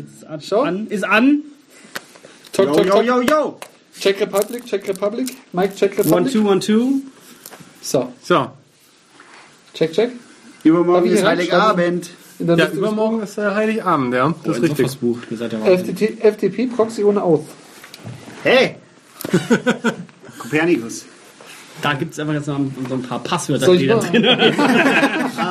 Jetzt an, Schau. an, ist an. Tok, Yo, tok, yo, tok. yo, yo. Czech Republic, Czech Republic. Mike, Czech One, Republic. two, one, two. So, So, check, check. Übermorgen ist Heiligabend. Ja, Liste übermorgen ist der Heiligabend, ja. Das ist richtig. Buch. Ihr seid ja des- Wahnsinn. FTP, FTP Proxy ohne Auth. Hey! Kopernikus. Da gibt es einfach jetzt noch so ein paar Passwörter, Soll ich die da drin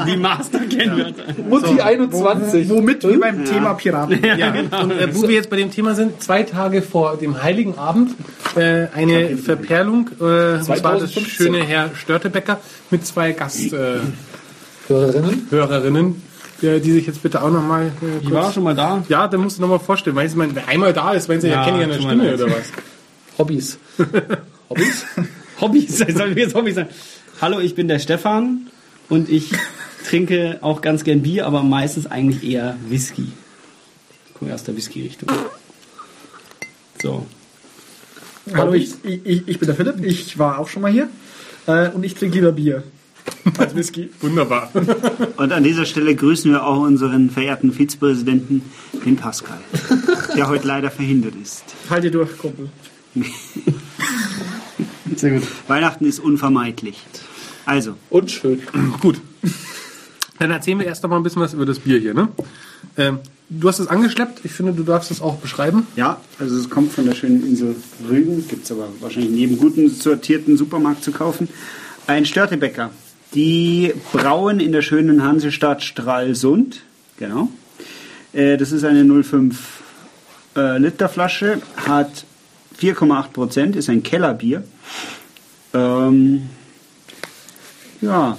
Die Master-Kennwörter. Mutti 21. Womit wir beim Thema Piraten. Ja, und äh, wo wir jetzt bei dem Thema sind, zwei Tage vor dem Heiligen Abend äh, eine Verperlung, äh, und zwar das 2015. schöne Herr Störtebecker mit zwei Gasthörerinnen, äh, Hörerinnen. Hörerinnen, äh, die sich jetzt bitte auch nochmal äh, Ich war schon mal da. Ja, da musst du nochmal vorstellen, weil man, wer einmal da ist, meinen sie, ja, Ja, kenne ich an der tut mir Stimme oder was? Hobbys. Hobbys? Hobbys, sollen wir jetzt Hobbys sein? Hallo, ich bin der Stefan und ich trinke auch ganz gern Bier, aber meistens eigentlich eher Whisky. Ich komme aus der Whisky-Richtung. So. Hallo, ich, ich, ich bin der Philipp. Ich war auch schon mal hier. Äh, und ich trinke lieber Bier. Als Whisky. Wunderbar. Und an dieser Stelle grüßen wir auch unseren verehrten Vizepräsidenten, den Pascal, der heute leider verhindert ist. Halt dir durch, Kumpel. Sehr gut. Weihnachten ist unvermeidlich. Also, Und schön. Gut. Dann erzählen wir erst noch mal ein bisschen was über das Bier hier. Ne? Ähm, du hast es angeschleppt. Ich finde, du darfst es auch beschreiben. ja, also es kommt von der schönen Insel Rügen, gibt es aber wahrscheinlich neben guten sortierten Supermarkt zu kaufen. Ein Störtebäcker. Die brauen in der schönen Hansestadt Stralsund. Genau. Äh, das ist eine 0,5 äh, Liter Flasche, hat 4,8 Prozent, ist ein Kellerbier. Ähm, ja.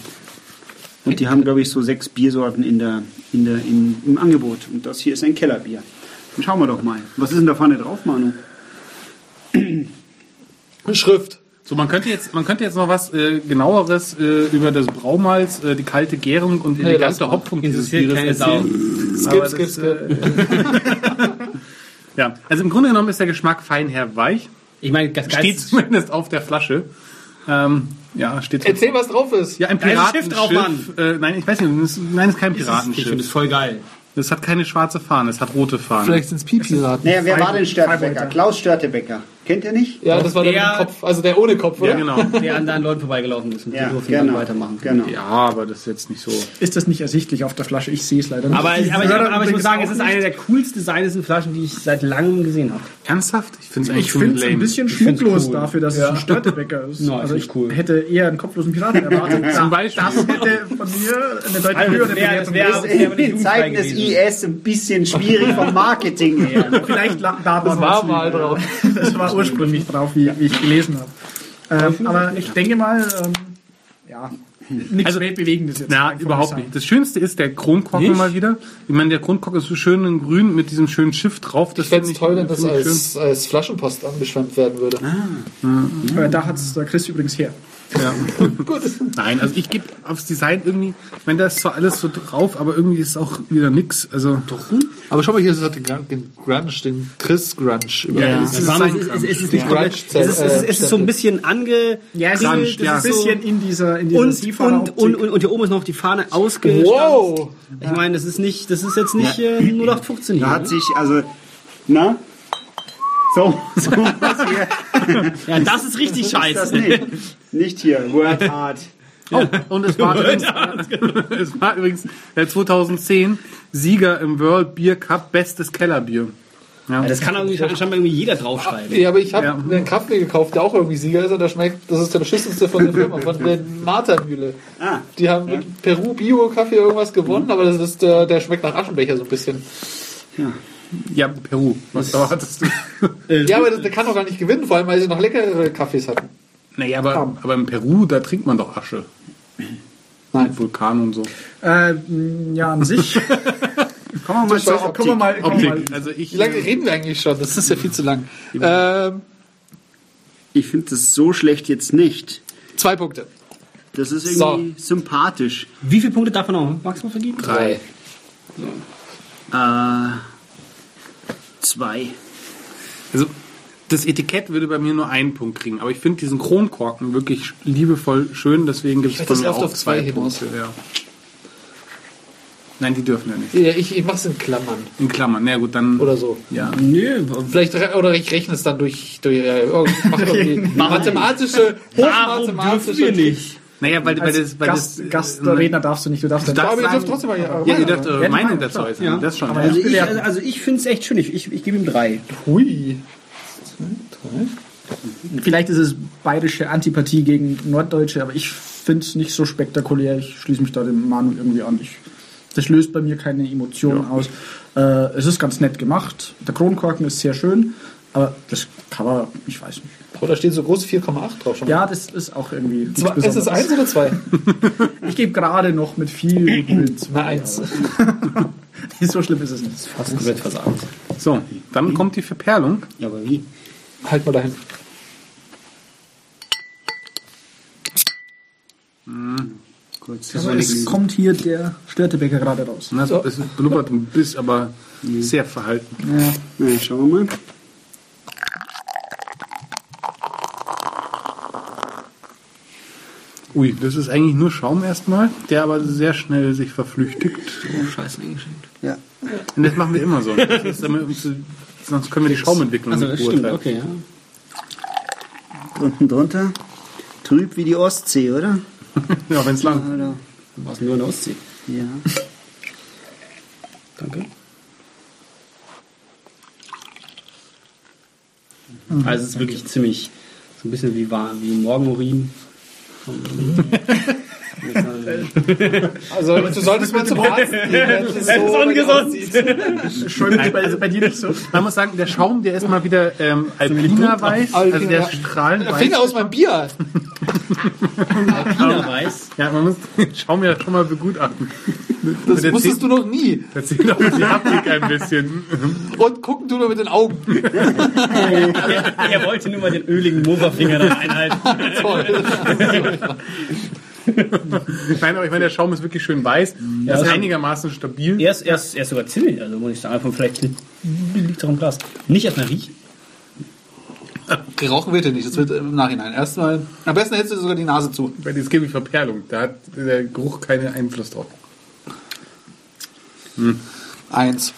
Und die haben, glaube ich, so sechs Biersorten in der, in der, in, im Angebot. Und das hier ist ein Kellerbier. Dann schauen wir doch mal. Was ist denn da vorne drauf, Manu? Schrift. So, man könnte jetzt, man könnte jetzt noch was äh, genaueres äh, über das Braumalz, äh, die kalte Gärung und die elegante mal. Hopfung dieses Bieres erzählen. Skip, skip, das, skip. Ja, also im Grunde genommen ist der Geschmack fein weich. Ich meine, das Steht Geist zumindest auf der Flasche. Ähm, ja, steht. Erzähl, was drauf ist. Ja, ein Piratenschiff. Schiff drauf, Mann. äh, nein, ich weiß nicht, ist, nein, es ist kein Ich finde Piratenschiff. es voll geil. Es hat keine schwarze Fahne, es hat rote Fahne. Vielleicht sind es Pipi-Raten. Naja, wer war denn Störtebecker? Klaus Störtebecker. Kennt ihr nicht? Ja, das war der mit Der- dem Kopf. Also der ohne Kopf, oder? Ja, genau. Der an deinen Leuten vorbeigelaufen ist und Ja, die durften dann genau. weitermachen. genau. Ja, aber das ist jetzt nicht so. Ist das nicht ersichtlich auf der Flasche? Ich sehe es leider nicht. Aber, ich, aber, ich, aber ich muss sagen, es ist eine der coolsten designten Flaschen, die ich seit langem gesehen habe. Ernsthaft? Ich finde es eigentlich Ich finde es ein bisschen schmucklos cool. dafür, dass es ein Störtebäcker ist. Ja, ich also ich cool. hätte eher einen kopflosen Piraten erwartet. Zum Beispiel. Das hätte von mir eine deutlich Also, höhere Bewertung. das In Zeiten des. IS ein bisschen schwierig vom Marketing her. Vielleicht lag da Das war mal drauf. Das war ursprünglich drauf, wie, wie ich gelesen habe. Ähm, aber ich denke mal, ähm, ja, nichts Also- Weltbewegendes jetzt. Kann überhaupt nicht. Das Schönste ist der Kronkorken Nicht? mal wieder. Ich meine, der Kronkorken ist so schön in grün mit diesem schönen Schiff drauf. Das Ich fände es toll, wenn das als, als Flaschenpost angeschwemmt werden würde. Äh, da hat es der Chris übrigens her. Ja. Nein, also ich gebe aufs Design irgendwie, ich meine, da ist zwar alles so drauf, aber irgendwie ist auch wieder nix. Also Aber schau mal hier, es hat den, Grun- den Grunge, den Chris Grunge. über- Ja, Es, ist, es, ist, es, ist, Grunge- es, ist, es, ist, es ist so ein bisschen ange... Ja, es Grunge, ist ja. ein bisschen in dieser, in dieser Und, und, und, und, und hier oben ist noch die Fahne ausgestanzt. Wow! Ich meine, das ist nicht, das ist jetzt nicht äh, 0815 hier. Da hat ne? sich, also, na? So, so was hier. Ja, das ist richtig Das scheiße. nicht. Nicht hier, Work Hard. Oh, und es war, übrigens, es war übrigens äh, 2010 Sieger im World Beer Cup Bestes Kellerbier. Ja. Ja, das kann irgendwie scheinbar irgendwie jeder draufschreiben. Ja, aber ich habe Ja. einen Kaffee gekauft, der auch irgendwie Sieger ist und der schmeckt, das ist der beschissenste von der Firma, von der Martha-Mühle. Ah, Die haben mit Peru Bio-Kaffee irgendwas gewonnen, aber das ist der, der schmeckt nach Aschenbecher so ein bisschen. ja. Ja, Peru. Was erwartest du? Ja, aber das, der kann doch gar nicht gewinnen, vor allem weil sie noch leckere Kaffees hatten. Naja, aber, aber in Peru, da trinkt man doch Asche. Nein. Vulkan und so. Äh, ja, an sich. Kommen wir mal zur Kommen Optik. mal, kommen wir mal. Optik. Also ich, Wie lange reden wir eigentlich schon? Das ist ja viel zu lang. Ähm, Ich finde das so schlecht jetzt nicht. zwei Punkte. Das ist irgendwie sympathisch. Wie viele Punkte darf man noch maximal vergeben? Drei. Äh, zwei. Also das Etikett würde bei mir nur einen Punkt kriegen, aber ich finde diesen Kronkorken wirklich liebevoll schön, deswegen gibt es von mir auch auf zwei zwei. Punkte. Ja. Nein, die dürfen ja nicht. Ja, ich, ich mach's in Klammern. In Klammern. Na gut, dann. Oder so. Ja. Nö, Vielleicht oder ich rechne es dann durch, durch äh, mathematische, warum dürfen hochmathematische wir nicht? Naja, weil, weil das. Weil Gast, das Gastredner darfst du nicht, du darfst Du darfst Aber ihr sagen, dürft trotzdem mal ja, ja, ihr dürft Ja, eure die Meinung dazu äußern. Ja. Das schon. Ja. Also ich, also ich finde es echt schön. Ich, ich, ich gebe ihm drei. Hui. Vielleicht ist es bayerische Antipathie gegen Norddeutsche, aber ich finde es nicht so spektakulär. Ich schließe mich da dem Manu irgendwie an. Ich, das löst bei mir keine Emotionen aus. Äh, es ist ganz nett gemacht. Der Kronkorken ist sehr schön, aber das Cover, ich weiß nicht. Oh, da steht so groß 4,8 drauf schon. Ja, das ist auch irgendwie. Zwei, ist es eins oder zwei? Ich gebe gerade noch mit viel Bild. Na, eins. so schlimm ist es nicht. Fast komplett versagt. So, dann kommt die Verperlung. Ja, aber wie? Halt mal dahin. Kurz. Also es kommt hier der Störtebäcker gerade raus. Na, Es blubbert ein bisschen, aber sehr verhalten. Ja. Na, schauen wir mal. Ui, das ist eigentlich nur Schaum erstmal, der aber sehr schnell sich verflüchtigt. Oh, scheiße eingeschenkt. Ja. Und das machen wir immer so. Damit, sonst können wir die Schaumentwicklung Also nicht beurteilen. okay, ja. Unten drunter. Trüb wie die Ostsee, oder? Ja, wenn es lang. Oder? War es nur in der Ostsee. Ja. Danke. Also es ist wirklich ziemlich so ein bisschen wie, wie Morgenurin. Mm. Also, du solltest mal zum Arzt gehen. wenn es so ungesund. Schön, also bei dir nicht so. Man muss sagen, der Schaum, der ist mal wieder ähm, alpiner weiß, also der ist strahlend weiß. Finger aus meinem Bier. China weiß. Ja, man muss den Schaum ja schon mal begutachten. Das wusstest zieht- du noch nie. Das sieht auch die Haptik ein bisschen. Und gucken du nur mit den Augen. Er, er wollte nur mal den öligen Moverfinger da reinhalten. Toll. Nein, aber ich meine, der Schaum ist wirklich schön weiß. Er ist also- einigermaßen stabil. Er ist, er, ist, er ist sogar ziemlich, also muss ich sagen, einfach vielleicht liegt auch im Glas. Nicht erstmal riechen. Gerauchen wird ja nicht, das wird im Nachhinein. Erstmal, am besten hältst du sogar die Nase zu. Weil das gebe ich Verperlung. Da hat der Geruch keinen Einfluss drauf. Eins.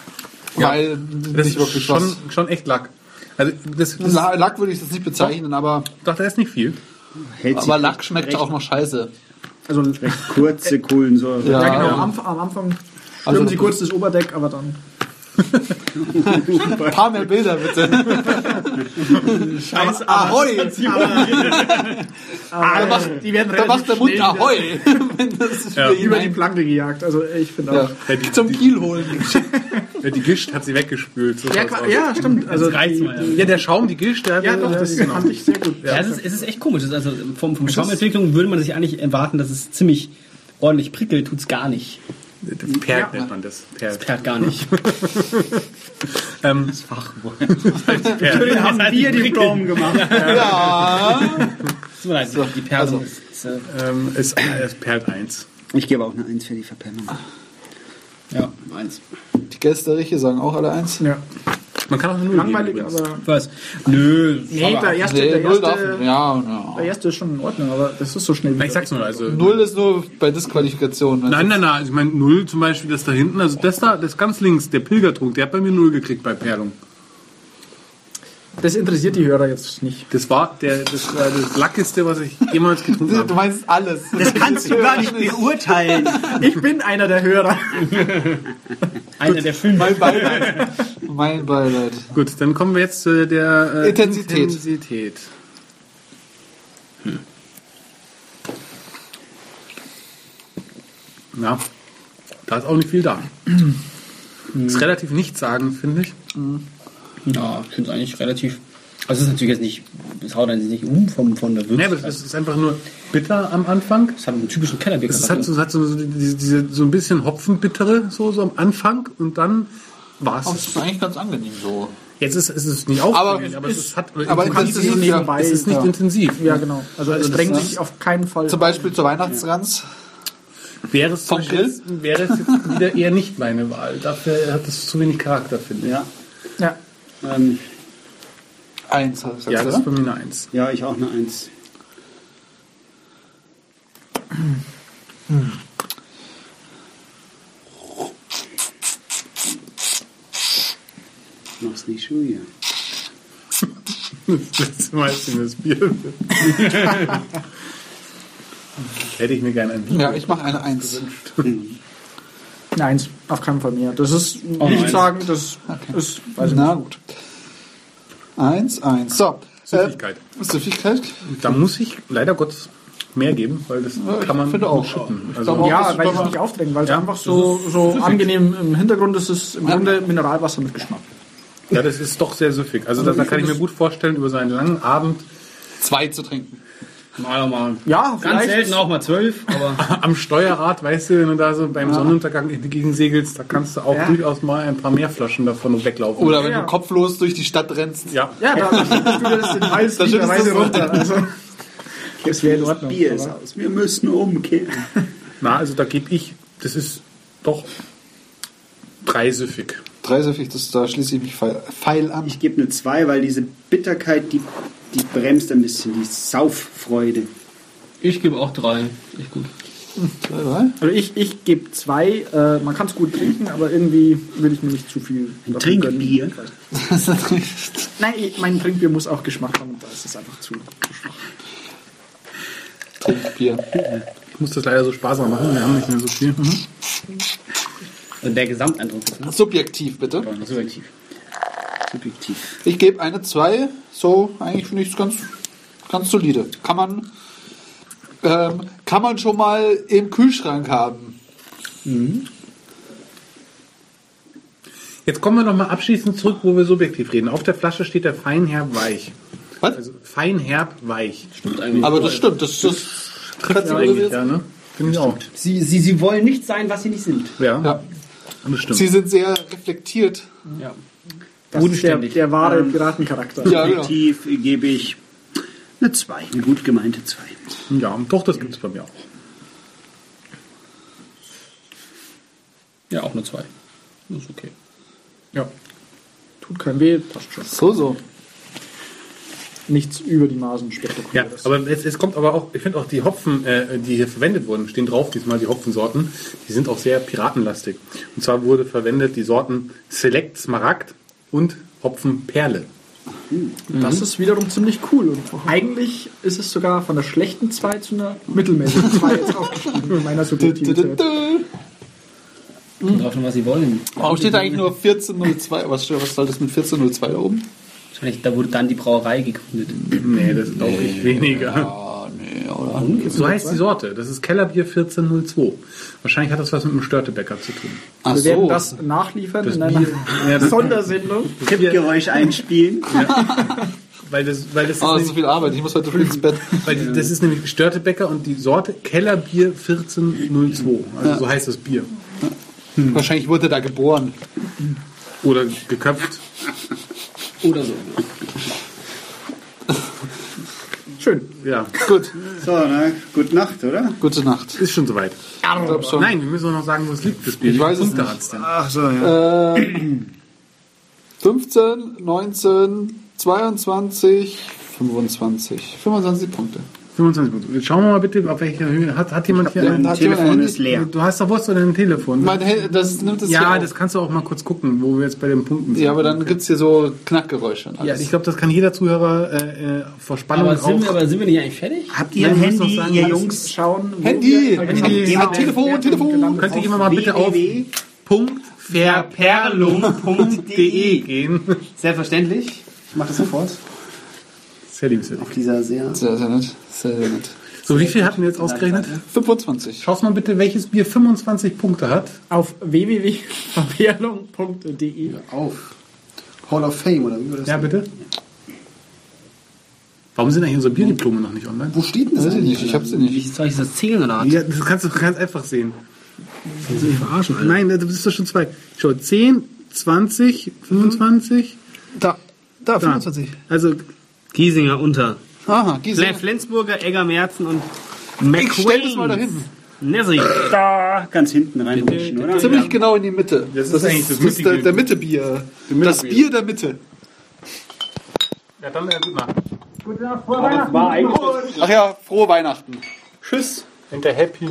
Ja. Weil Das nicht ist wirklich schon, was. schon echt Lack. Also das, das La- Lack würde ich das nicht bezeichnen, aber, doch, da ist nicht viel. Hält aber Lack schmeckt recht, auch noch scheiße. Also, recht kurze Kohlensäure. Ja. ja, genau, am, Anfang- am Anfang Also- stürmen sie kurz das Oberdeck, aber dann. Ein paar mehr Bilder bitte. Scheiße, Ahoi! Da macht, die werden da macht der Mund Ahoi. Wenn das ist Ja. über die Planke gejagt. Also ich finde auch. Ja, die- Zum Kiel holen. Ja, die Gischt hat sie weggespült. So Ja, ja, stimmt. Also die, mal, die, ja, der Schaum, die Gischt, der hat ja, doch, das genau. fand ich sehr gut. Ja, es ist, es ist echt komisch. Es Also vom, vom Schaumentwicklung würde man sich eigentlich erwarten, dass es ziemlich ordentlich prickelt, tut's gar nicht. Perlt Ja. nennt man das. Perlt. Perlt gar nicht. Ähm, Wir haben Bier die Daumen gemacht. Ja. Tut mir leid, die Perle ist, ist, äh, ähm, ist, ist Perlt 1. Ich gebe auch eine Eins für die Verpennung. ja, eins. Die Gästeriche sagen auch alle eins. Ja. Man kann auch eine Null Langweilig, geben, aber. Was? Nö. Nee, aber- der erste, Nee, der, null darf. erste, Ja, ja. der erste ist schon in Ordnung, aber das ist so schnell Ich sag's nur, also. Null ist nur bei Disqualifikation. Nein, nein, nein. Ich meine, Null zum Beispiel, das da hinten, also das da, das ganz links, der Pilgertrunk, der hat bei mir Null gekriegt bei Perlung. Das interessiert die Hörer jetzt nicht. Das war der, das war das Lackeste, was ich jemals getrunken Du habe. meinst alles. Das kannst du gar nicht beurteilen. Ich bin einer der Hörer. Einer der fünf. Mein Beileid. Mein Beileid. Gut, dann kommen wir jetzt zu der äh, Intensität. Intensität. Ja, da ist auch nicht viel da. Ist relativ nichtssagend, finde ich. Ja, ich finde es eigentlich relativ. Also es ist natürlich jetzt nicht, es haut einen nicht um vom, von der Würze. Nee, aber es ist einfach nur bitter am Anfang. es hat einen typischen Kellerbier. Es hat so, es hat so, so, diese, diese, so ein bisschen Hopfenbittere so, so am Anfang und dann war Das es. ist eigentlich ganz angenehm so. Jetzt ist, ist es nicht Aber aufregend, aber, es ist, hat aber intensiv, es, ja. es ist nicht Ja. intensiv. Ja, genau. Also es das drängt sich auf keinen Fall. Zum Beispiel zur Weihnachtsgans. Wäre es, zum Vom Beispiel jetzt, wäre es jetzt wieder eher nicht meine Wahl. Dafür hat es zu wenig Charakter, finde ich. Ja, Ja. ähm, Eins, Ja, du, das ist bei mir eine Eins. ja, ich auch eine Eins. nicht wieder. Das letzte Mal, als ich mir das Bier. Hätte ich mir gerne ein Bier. Ja, ich mache eine Eins. Nein, auf keinen Fall mehr. Das ist Oh, nicht nein. sagen, das ist, weiß ich Na nicht. gut. Eins, eins. So. Süffigkeit. Äh, Süffigkeit? Da muss ich leider Gottes mehr geben, weil das Ja, ich kann man finde auch. schütten. Ich Also, auch. Ja, weil ich es nicht aufdrängen, weil es Ja, einfach so, so süffig. angenehm im Hintergrund ist. Es im Grunde Mineralwasser mit Geschmack. Ja, das ist doch sehr süffig. Also da kann ich mir gut vorstellen, über so einen langen Abend zwei zu trinken. Mal. Ja, ganz selten auch mal zwölf. Aber am Steuerrad, weißt du, wenn du da so beim ja. Sonnenuntergang gegen segelst, da kannst du auch ja. durchaus mal ein paar mehr Flaschen davon weglaufen. Oder wenn ja. du kopflos durch die Stadt rennst. Ja, ja da schüttelst du das den Hals da schüttelst runter. Also, das wäre in Ordnung. Bier ist aus. Wir müssen umkehren. Na, also da gebe ich, das ist doch dreisüffig. 3 so das, da schließe ich mich feil, an. Ich gebe eine 2, weil diese Bitterkeit, die, die bremst ein bisschen, die Sauffreude. Ich gebe auch 3. Echt gut. Also ich, ich gebe zwei. Äh, man kann es gut trinken, aber irgendwie will ich mir nicht zu viel. Ein Trinkbier? Nein, ich, mein Trinkbier muss auch Geschmack haben. und Da ist es einfach zu, zu schwach. Trinkbier. Ich muss das leider so sparsam machen. Wir haben nicht mehr so viel. Mhm. Und der Gesamteindruck ist ne? Subjektiv, bitte. subjektiv. Subjektiv. Ich gebe eine 2. So, eigentlich finde ich es ganz, ganz solide. Kann man, ähm, kann man schon mal im Kühlschrank haben. Jetzt kommen wir nochmal abschließend zurück, wo wir subjektiv reden. Auf der Flasche steht der feinherb weich. Was? Also feinherb weich. Stimmt eigentlich. Aber das stimmt. Das, das Trifft du eigentlich, ja, ne? Finde ich auch. Sie, sie, sie wollen nicht sein, was sie nicht sind. Ja, ja. Sie sind sehr reflektiert. Ja. Das ist der, der wahre Piratencharakter. Ja, genau. Subjektiv gebe ich eine 2, eine gut gemeinte 2. ja, doch, das gibt es bei mir auch. Ja, auch eine zwei. Das ist okay. Ja. Tut kein weh, passt schon. So, so. Nichts über die Maßen Ja, spektakuläres. aber es, es kommt aber auch, ich finde auch die Hopfen, äh, die hier verwendet wurden, stehen drauf diesmal die Hopfensorten, die sind auch sehr piratenlastig. Und zwar wurde verwendet die Sorten Select Smaragd und Hopfen Perle. Das ist wiederum ziemlich cool. Und eigentlich ist es sogar von der schlechten 2 zu einer mittelmäßigen 2 jetzt aufgestiegen in meiner Subjektivität. drauf an, was sie wollen. Warum steht da eigentlich nur 1402? Was, steht- was soll das mit 1402 da oben? Wahrscheinlich, da wurde dann die Brauerei gegründet. Nee, das glaube ich weniger. Ah, nee, oder? So heißt die Sorte. Das ist Kellerbier 1402. Wahrscheinlich hat das was mit dem Störtebäcker zu tun. Ach Wir werden so. das nachliefern Das in einer Bier- ja, Sondersendung. Tippgeräusch einspielen. Weil das, weil das ist, Ah, das ist so nämlich, viel Arbeit. Ich muss heute früh ins Bett. weil die- das ist nämlich Störtebäcker und die Sorte Kellerbier 1402. Also so heißt das Bier. Wahrscheinlich wurde er da geboren. Oder geköpft. Oder so. Schön. Ja, Gut. So, na, gute Nacht, oder? Gute Nacht. ist schon soweit. Ich glaub schon. Nein, wir müssen auch noch sagen, wo es liegt, das Bier. Ich weiß es nicht. Ach so, ja. Ähm, 15, 19, 22, 25. 25 Punkte. 25 Punkte. Jetzt schauen wir mal bitte, auf welcher Höhe. Hat, hat jemand hier ein Telefon ist leer. Du hast doch was oder ein Telefon? Mein das nimmt es ja, hier das auf. kannst du auch mal kurz gucken, wo wir jetzt bei den Punkten sind. Ja, aber dann gibt es hier so Knackgeräusche. und Ja, alles. ich glaube, das kann jeder Zuhörer äh, äh, vor Spannung Aber sind, wir, aber sind wir nicht eigentlich fertig? Habt ihr ein Handy, noch sagen, ihr Jungs? Schauen. Handy! wir- Handy. Ja, Telefon, Telefon. Könnt ihr immer mal bitte auf www. punktverperlung.de gehen. Selbstverständlich. Ich mache das sofort. Sehr lieb, sehr lieb. Auf dieser sehr... Sehr, sehr nett. Sehr, sehr nett. So, wie viel hatten wir jetzt ausgerechnet? 25. Schaust mal bitte, welches Bier 25 Punkte hat. Auf www.verperlung.de. Auf. Hall of Fame, oder wie war das? Ja, bitte. Warum sind eigentlich unsere Bierdiplome noch nicht online? Wo steht denn das Weiß ich nicht, ich hab's nicht. Wie soll ich das zählen, oder was? Ja, das kannst du ganz einfach sehen. Willst du mich verarschen, Alter? Nein, das ist doch schon zwei. Schau, 10, 20, 25. Da, da, Da. Also, Giesinger unter. Aha. Fle- Flensburger, Egger, Merzen und Ich McQueen. stell das mal dahin. Nessie. Da, ganz hinten reinrutschen, oder? Ziemlich genau in die Mitte. Das ist eigentlich das das, ist der, der Mitte-Bier. Das Bier der Mitte. ja, dann äh, gut nach. War eigentlich Ach ja, frohe Weihnachten. Tschüss. Und der Happy